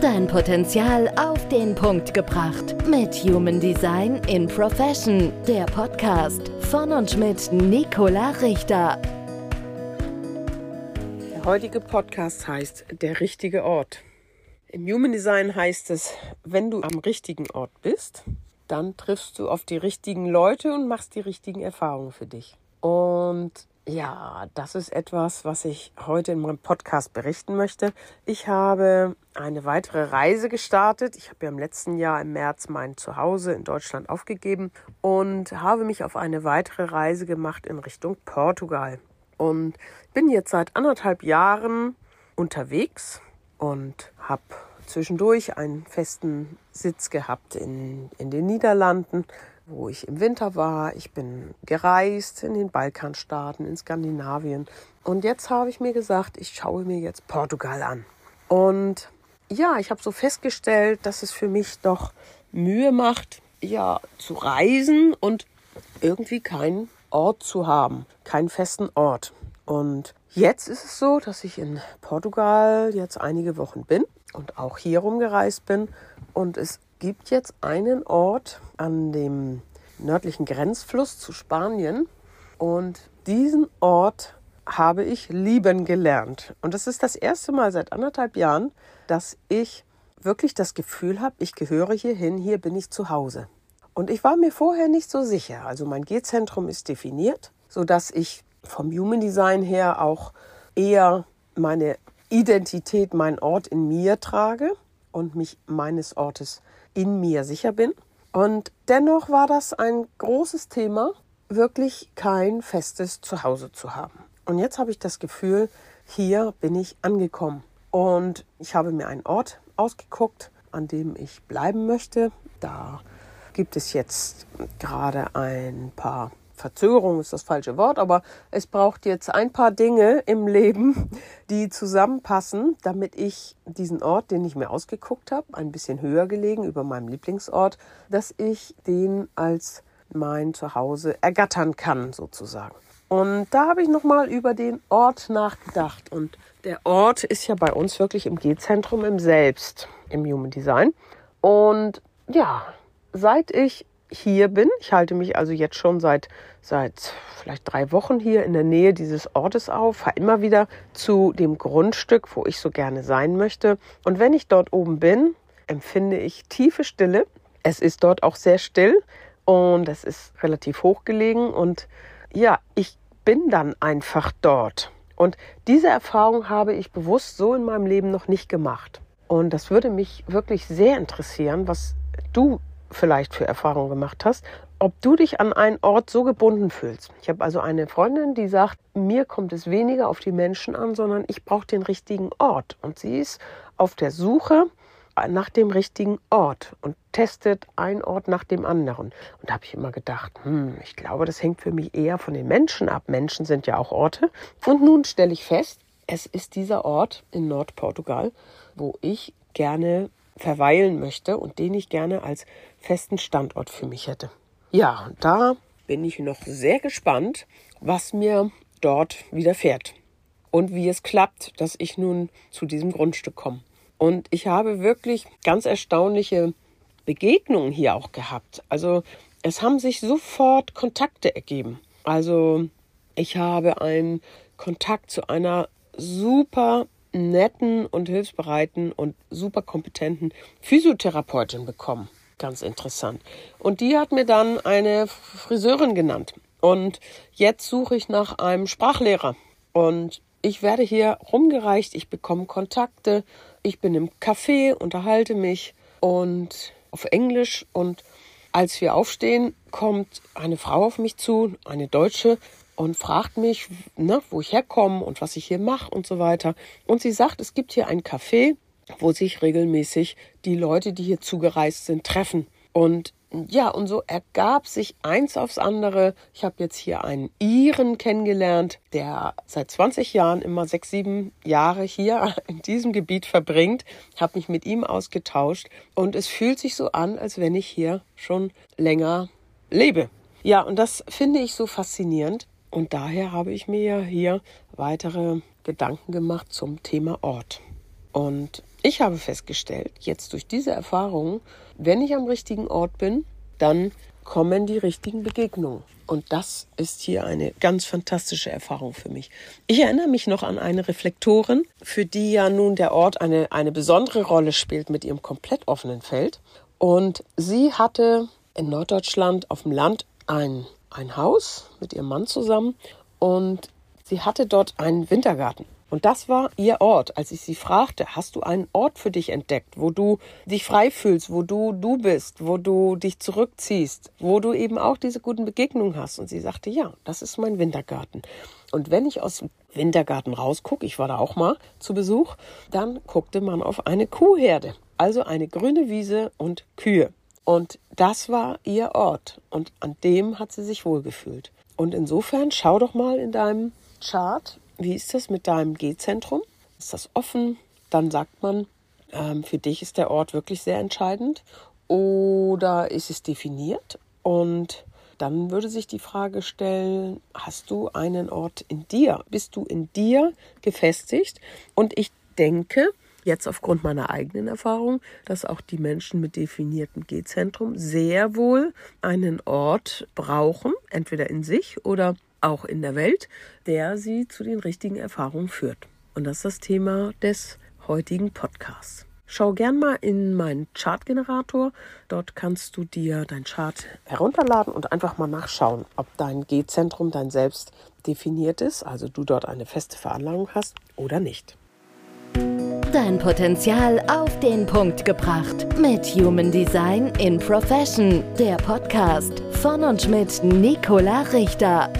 Dein Potenzial auf den Punkt gebracht. Mit Human Design in Profession. Der Podcast von und mit Nicola Richter. Der heutige Podcast heißt Der richtige Ort. Im Human Design heißt es, wenn du am richtigen Ort bist, dann triffst du auf die richtigen Leute und machst die richtigen Erfahrungen für dich. Und ja, das ist etwas, was ich heute in meinem Podcast berichten möchte. Ich habe eine weitere Reise gestartet. Ich habe ja im letzten Jahr im März mein Zuhause in Deutschland aufgegeben und habe mich auf eine weitere Reise gemacht in Richtung Portugal. Und bin jetzt seit anderthalb Jahren unterwegs und habe zwischendurch einen festen Sitz gehabt in, in den Niederlanden, wo ich im Winter war. Ich bin gereist in den Balkanstaaten, in Skandinavien. Und jetzt habe ich mir gesagt, ich schaue mir jetzt Portugal an. Und ja, ich habe so festgestellt, dass es für mich doch Mühe macht, ja, zu reisen und irgendwie keinen Ort zu haben, keinen festen Ort. Und jetzt ist es so, dass ich in Portugal jetzt einige Wochen bin und auch hier rumgereist bin. Und es gibt jetzt einen Ort an dem nördlichen Grenzfluss zu Spanien. Und diesen Ort habe ich lieben gelernt. Und das ist das erste Mal seit anderthalb Jahren, dass ich wirklich das Gefühl habe, ich gehöre hierhin, hier bin ich zu Hause. Und ich war mir vorher nicht so sicher. Also mein G-Zentrum ist definiert, sodass ich vom Human Design her auch eher meine Identität, meinen Ort in mir trage und mich meines Ortes in mir sicher bin. Und dennoch war das ein großes Thema, wirklich kein festes Zuhause zu haben. Und jetzt habe ich das Gefühl, hier bin ich angekommen. Und ich habe mir einen Ort ausgeguckt, an dem ich bleiben möchte. Da gibt es jetzt gerade ein paar Verzögerung ist das falsche Wort, aber es braucht jetzt ein paar Dinge im Leben, die zusammenpassen, damit ich diesen Ort, den ich mir ausgeguckt habe, ein bisschen höher gelegen über meinem Lieblingsort, dass ich den als mein Zuhause ergattern kann, sozusagen. Und da habe ich nochmal über den Ort nachgedacht. Und der Ort ist ja bei uns wirklich im G-Zentrum, im Selbst, im Human Design. Und ja, seit ich hier bin. Ich halte mich also jetzt schon seit, seit vielleicht drei Wochen hier in der Nähe dieses Ortes auf, fahre immer wieder zu dem Grundstück, wo ich so gerne sein möchte. Und wenn ich dort oben bin, empfinde ich tiefe Stille. Es ist dort auch sehr still und es ist relativ hoch gelegen und ja, ich bin dann einfach dort. Und diese Erfahrung habe ich bewusst so in meinem Leben noch nicht gemacht. Und das würde mich wirklich sehr interessieren, was du vielleicht für Erfahrungen gemacht hast, ob du dich an einen Ort so gebunden fühlst. Ich habe also eine Freundin, die sagt, mir kommt es weniger auf die Menschen an, sondern ich brauche den richtigen Ort. Und sie ist auf der Suche nach dem richtigen Ort und testet einen Ort nach dem anderen. Und da habe ich immer gedacht, hm, ich glaube, das hängt für mich eher von den Menschen ab. Menschen sind ja auch Orte. Und nun stelle ich fest, es ist dieser Ort in Nordportugal, wo ich gerne verweilen möchte und den ich gerne als festen Standort für mich hätte. Ja, da bin ich noch sehr gespannt, was mir dort widerfährt und wie es klappt, dass ich nun zu diesem Grundstück komme. Und ich habe wirklich ganz erstaunliche Begegnungen hier auch gehabt. Also es haben sich sofort Kontakte ergeben. Also ich habe einen Kontakt zu einer super netten und hilfsbereiten und super kompetenten Physiotherapeutin bekommen. Ganz interessant. Und die hat mir dann eine Friseurin genannt. Und jetzt suche ich nach einem Sprachlehrer. Und ich werde hier rumgereicht, ich bekomme Kontakte, ich bin im Café, unterhalte mich und auf Englisch und als wir aufstehen, kommt eine Frau auf mich zu, eine Deutsche, und fragt mich, ne, wo ich herkomme und was ich hier mache und so weiter. Und sie sagt, es gibt hier ein Café, wo sich regelmäßig die Leute, die hier zugereist sind, treffen. Und ja, und so ergab sich eins aufs andere. Ich habe jetzt hier einen Iren kennengelernt, der seit 20 Jahren immer sechs, sieben Jahre hier in diesem Gebiet verbringt. Habe mich mit ihm ausgetauscht und es fühlt sich so an, als wenn ich hier schon länger lebe. Ja, und das finde ich so faszinierend. Und daher habe ich mir hier weitere Gedanken gemacht zum Thema Ort. Und Ich habe festgestellt, jetzt durch diese Erfahrung, wenn ich am richtigen Ort bin, dann kommen die richtigen Begegnungen. Und das ist hier eine ganz fantastische Erfahrung für mich. Ich erinnere mich noch an eine Reflektorin, für die ja nun der Ort eine, eine besondere Rolle spielt mit ihrem komplett offenen Feld. Und sie hatte in Norddeutschland auf dem Land ein, ein Haus mit ihrem Mann zusammen und sie hatte dort einen Wintergarten. Und das war ihr Ort. Als ich sie fragte, hast du einen Ort für dich entdeckt, wo du dich frei fühlst, wo du du bist, wo du dich zurückziehst, wo du eben auch diese guten Begegnungen hast? Und sie sagte, ja, das ist mein Wintergarten. Und wenn ich aus dem Wintergarten rausgucke, ich war da auch mal zu Besuch, dann guckte man auf eine Kuhherde. Also eine grüne Wiese und Kühe. Und das war ihr Ort. Und an dem hat sie sich wohlgefühlt. Und insofern schau doch mal in deinem Chart, wie ist das mit deinem G-Zentrum? Ist das offen? Dann sagt man, ähm, für dich ist der Ort wirklich sehr entscheidend. Oder ist es definiert? Und dann würde sich die Frage stellen, hast du einen Ort in dir? Bist du in dir gefestigt? Und ich denke, jetzt aufgrund meiner eigenen Erfahrung, dass auch die Menschen mit definiertem G-Zentrum sehr wohl einen Ort brauchen, entweder in sich oder auch in der Welt, der sie zu den richtigen Erfahrungen führt. Und das ist das Thema des heutigen Podcasts. Schau gern mal in meinen Chartgenerator. Dort kannst du dir dein Chart herunterladen und einfach mal nachschauen, ob dein G-Zentrum dein Selbst definiert ist, also du dort eine feste Veranlagung hast oder nicht. Dein Potenzial auf den Punkt gebracht. Mit Human Design in Profession. Der Podcast von und mit Nicola Richter.